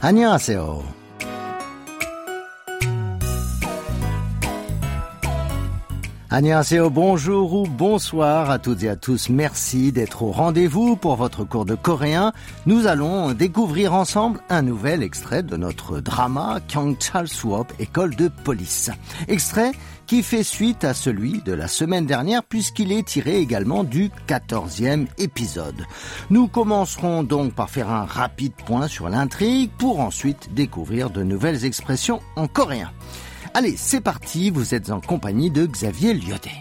안녕하세요. Annyeonghaseyo, bonjour ou bonsoir à toutes et à tous. Merci d'être au rendez-vous pour votre cours de coréen. Nous allons découvrir ensemble un nouvel extrait de notre drama Kyongchal Suop, école de police. Extrait qui fait suite à celui de la semaine dernière puisqu'il est tiré également du 14e épisode. Nous commencerons donc par faire un rapide point sur l'intrigue pour ensuite découvrir de nouvelles expressions en coréen. Allez, c'est parti, vous êtes en compagnie de Xavier Lyoté.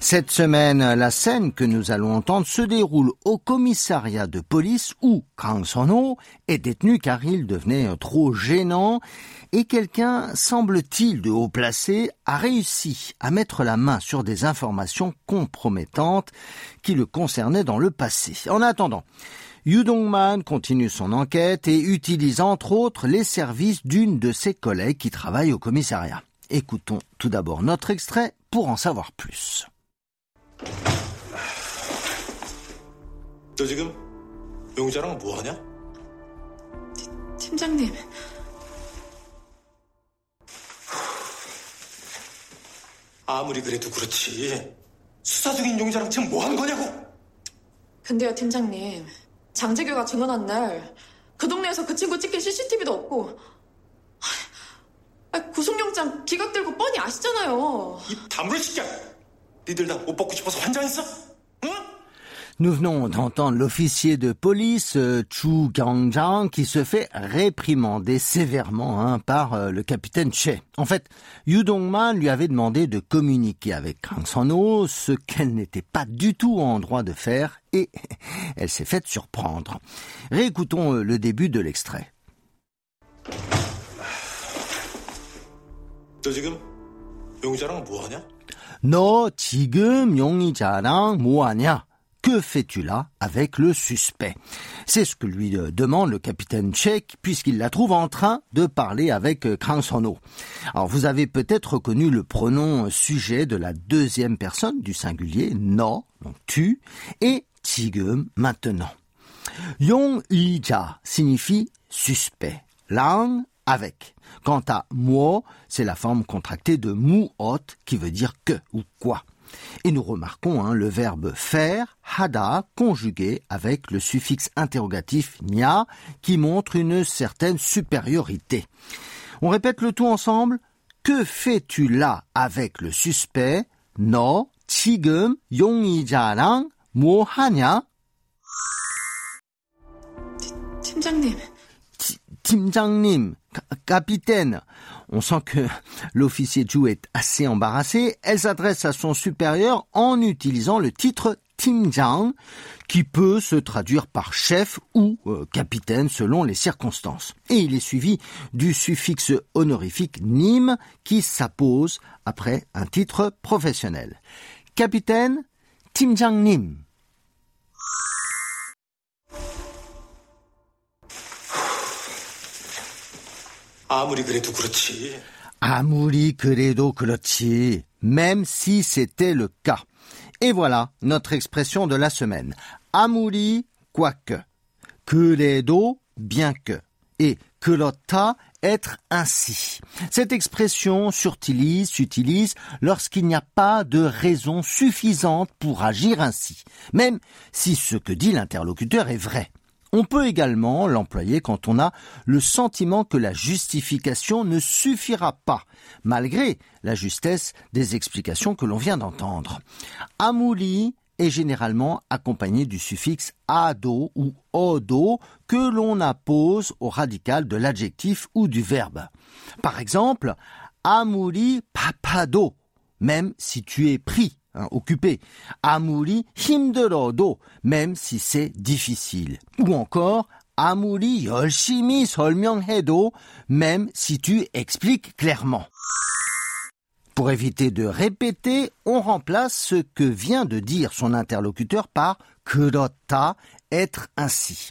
Cette semaine, la scène que nous allons entendre se déroule au commissariat de police où Kang Son-ho est détenu car il devenait trop gênant et quelqu'un, semble-t-il de haut placé, a réussi à mettre la main sur des informations compromettantes qui le concernaient dans le passé. En attendant, Yu Dongman continue son enquête et utilise entre autres les services d'une de ses collègues qui travaille au commissariat. Écoutons tout d'abord notre extrait pour en savoir plus. 너 지금 용자랑 뭐 하냐? 팀장님, 아무리 그래도 그렇지. 수사 중인 용자랑 지금 뭐 하는 거냐고? 근데요, 팀장님. 장재규가 증언한 날, 그 동네에서 그 친구 찍힌 CCTV도 없고, 아, 구속영장 기각들고 뻔히 아시잖아요. 이 다물어 시켜. 니들 다옷 벗고 싶어서 환장했어? 응? Nous venons d'entendre l'officier de police euh, Chu Gangjang qui se fait réprimander sévèrement hein, par euh, le capitaine Che. En fait, Yu Dongman lui avait demandé de communiquer avec Kang Son-ho, ce qu'elle n'était pas du tout en droit de faire, et elle s'est faite surprendre. Réécoutons euh, le début de l'extrait. 너 지금 용자랑 뭐 하냐? 너 지금 용의자랑 뭐하냐? Que fais-tu là avec le suspect? C'est ce que lui euh, demande le capitaine tchèque puisqu'il la trouve en train de parler avec euh, Kransono. Alors vous avez peut-être reconnu le pronom euh, sujet de la deuxième personne du singulier, no, donc tu, et tigum, maintenant. Yong Ija signifie suspect. Lang avec. Quant à moi, c'est la forme contractée de muot qui veut dire que ou quoi. Et nous remarquons hein, le verbe faire, hada, conjugué avec le suffixe interrogatif nya, qui montre une certaine supériorité. On répète le tout ensemble. Que fais-tu là avec le suspect? No, 지금 용의자랑 뭐 하냐? 팀장님, Ti- 팀장님, ca- capitaine. On sent que l'officier Zhu est assez embarrassé. Elle s'adresse à son supérieur en utilisant le titre Tingzhang, qui peut se traduire par chef ou euh, capitaine selon les circonstances. Et il est suivi du suffixe honorifique Nim qui s'appose après un titre professionnel. Capitaine Timjang Nim. 아무리 그래도 그렇지. 아무리 그래도 그렇지, même si c'était le cas. Et voilà notre expression de la semaine. 아무리 quoique. 그래도 bien que. Et 그렇다 être ainsi. Cette expression s'utilise, s'utilise lorsqu'il n'y a pas de raison suffisante pour agir ainsi, même si ce que dit l'interlocuteur est vrai. On peut également l'employer quand on a le sentiment que la justification ne suffira pas, malgré la justesse des explications que l'on vient d'entendre. Amouli est généralement accompagné du suffixe ado ou odo que l'on appose au radical de l'adjectif ou du verbe. Par exemple, amouli papado, même si tu es pris, hein, occupé. 아무리 힘들어도, même si c'est difficile. Ou encore, 아무리 열심히 설명해도, même si tu expliques clairement. Pour éviter de répéter, on remplace ce que vient de dire son interlocuteur par 그렇다, être ainsi.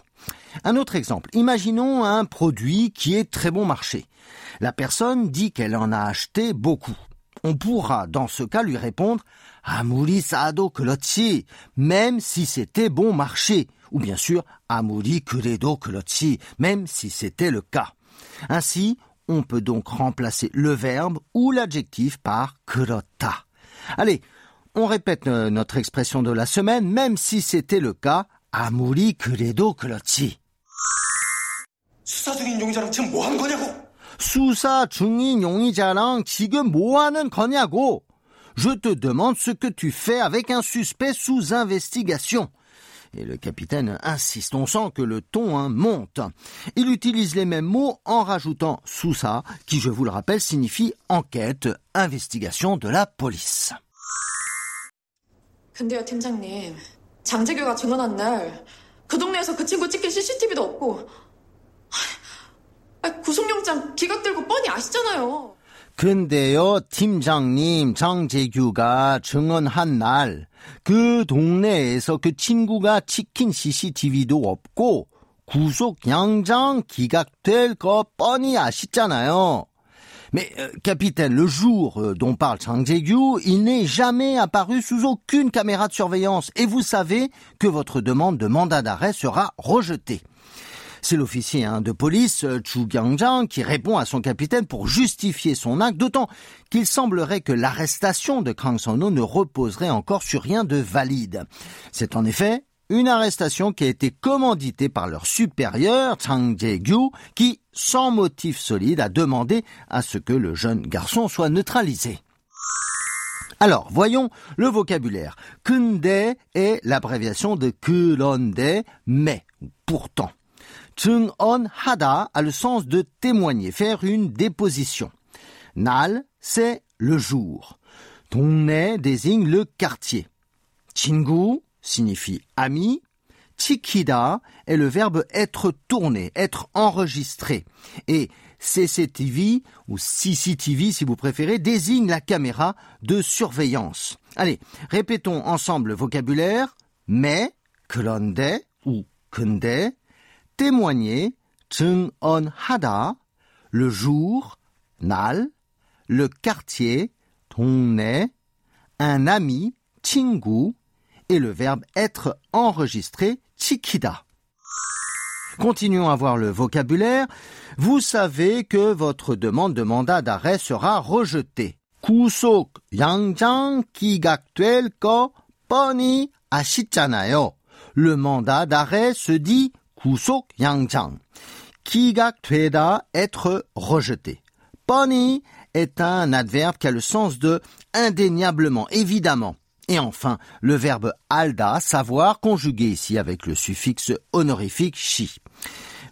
Un autre exemple. Imaginons un produit qui est très bon marché. La personne dit qu'elle en a acheté beaucoup. on pourra dans ce cas lui répondre Amuri Sado Klochi, même si c'était bon marché, ou bien sûr Amuri Kuredo Klochi, même si c'était le cas. Ainsi, on peut donc remplacer le verbe ou l'adjectif par kurota. Allez, on répète euh, notre expression de la semaine, même si c'était le cas. Amuri kuredo 그렇지. 수사 중인 용의자랑 지금 뭐 하는 거냐고! 수사 중인 용의자랑 지금 뭐 하는 거냐고. Je te demande ce que tu fais avec un suspect sous investigation. Et le capitaine insiste, on sent que le ton hein, monte. Il utilise les mêmes mots en rajoutant Sousa, qui, je vous le rappelle, signifie enquête, investigation de la police. 근데요, 팀장님. 장재규가 증언한 날, 그 동네에서 그 친구 찍힌 CCTV도 없고, 아, 구속 영장 기각 들고 뻔히 아시잖아요. 근데요, 팀장님, 장재규가 증언한 날, 그 동네에서 그 친구가 찍힌 CCTV도 없고, 구속 영장 기각될 거 뻔히 아시잖아요. Mais, euh, capitaine, le jour euh, dont parle Chang Jae-gyu, il n'est jamais apparu sous aucune caméra de surveillance et vous savez que votre demande de mandat d'arrêt sera rejetée. C'est l'officier hein, de police euh, Chu Gyang-jang qui répond à son capitaine pour justifier son acte, d'autant qu'il semblerait que l'arrestation de Kang Son-ho ne reposerait encore sur rien de valide. C'est en effet une arrestation qui a été commanditée par leur supérieur, Chang Jae-gyu, qui, sans motif solide, a demandé à ce que le jeune garçon soit neutralisé. Alors, voyons le vocabulaire. Kunde est l'abréviation de Kulonde, mais, pourtant. On hada a le sens de témoigner, faire une déposition. Nal, c'est le jour. Tonne désigne le quartier. Chingu signifie ami. Chikida est le verbe être tourné, être enregistré. Et CCTV ou CCTV si vous préférez désigne la caméra de surveillance. Allez, répétons ensemble le vocabulaire mais, klonde ou kunde, témoigner, hada, le jour, nal, le quartier, 동네, un ami, 친구, et le verbe être enregistré, chikida. Continuons à voir le vocabulaire. Vous savez que votre demande de mandat d'arrêt sera rejetée. 구속 양장 기각될 거 뻔히 아시잖아요. Le mandat d'arrêt se dit 구속 양장. 기각되다 être rejeté. 뻔히 est un adverbe qui a le sens de indéniablement, évidemment. Et enfin, le verbe alda, savoir, conjugué ici avec le suffixe honorifique chi.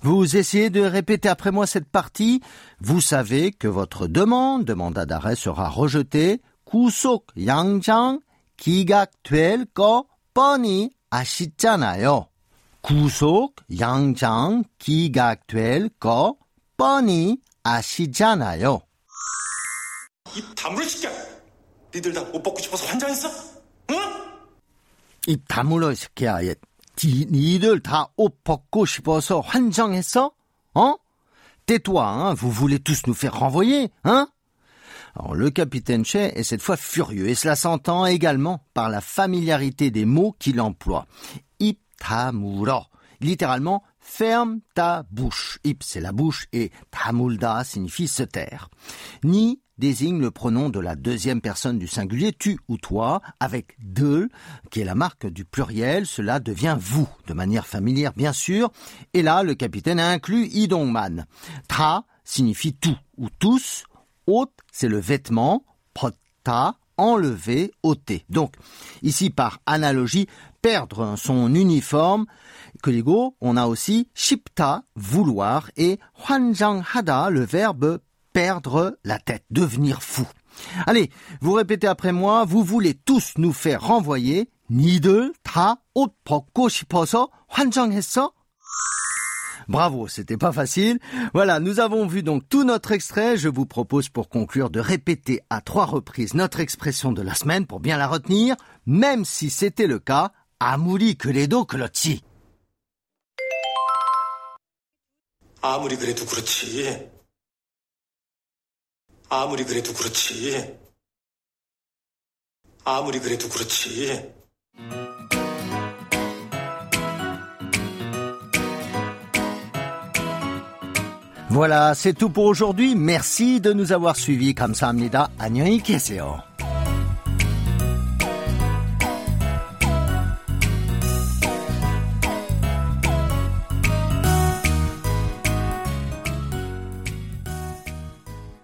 Vous essayez de répéter après moi cette partie. Vous savez que votre demande de mandat d'arrêt sera rejetée. 구속 양장 기각될 거 뻔히 아시잖아요. 구속 양장 기각될 거 뻔히 아시잖아요. 이 다물어 시켜! 니들 다 옷 벗고 싶어서 환장했어? 입 다물어 이 새끼야. 얘, 니들 다 옷 벗고 싶어서 환장했어? Hein Tais-toi, hein, vous voulez tous nous faire renvoyer, hein Alors, le capitaine Che est cette fois furieux, et cela s'entend également par la familiarité des mots qu'il emploie. Ip tamuro, littéralement ferme ta bouche. Ip c'est la bouche et tamulda signifie se taire. Ni désigne le pronom de la deuxième personne du singulier, tu ou toi, avec de, qui est la marque du pluriel, cela devient vous, de manière familière bien sûr, et là le capitaine a inclus idongman. Ta signifie tout ou tous, ôte c'est le vêtement, potta, enlever, ôter. Donc, ici par analogie, perdre son uniforme, 그리고 on a aussi shipta, vouloir, et hada, le verbe perdre la tête, devenir fou. Allez, vous répétez après moi, vous voulez tous nous faire renvoyer. 니들 다옷 벗고 싶어서 환장했어? Bravo, c'était pas facile. Voilà, nous avons vu donc tout notre extrait. Je vous propose pour conclure de répéter à trois reprises notre expression de la semaine pour bien la retenir, même si c'était le cas, 아무리 그래도 그렇지. 아무리 그래도 그렇지. 아무리 그래도 그렇지. 아무리 그래도 그렇지. Voilà, c'est tout pour aujourd'hui. Merci de nous avoir suivis. 감사합니다. 안녕히 계세요.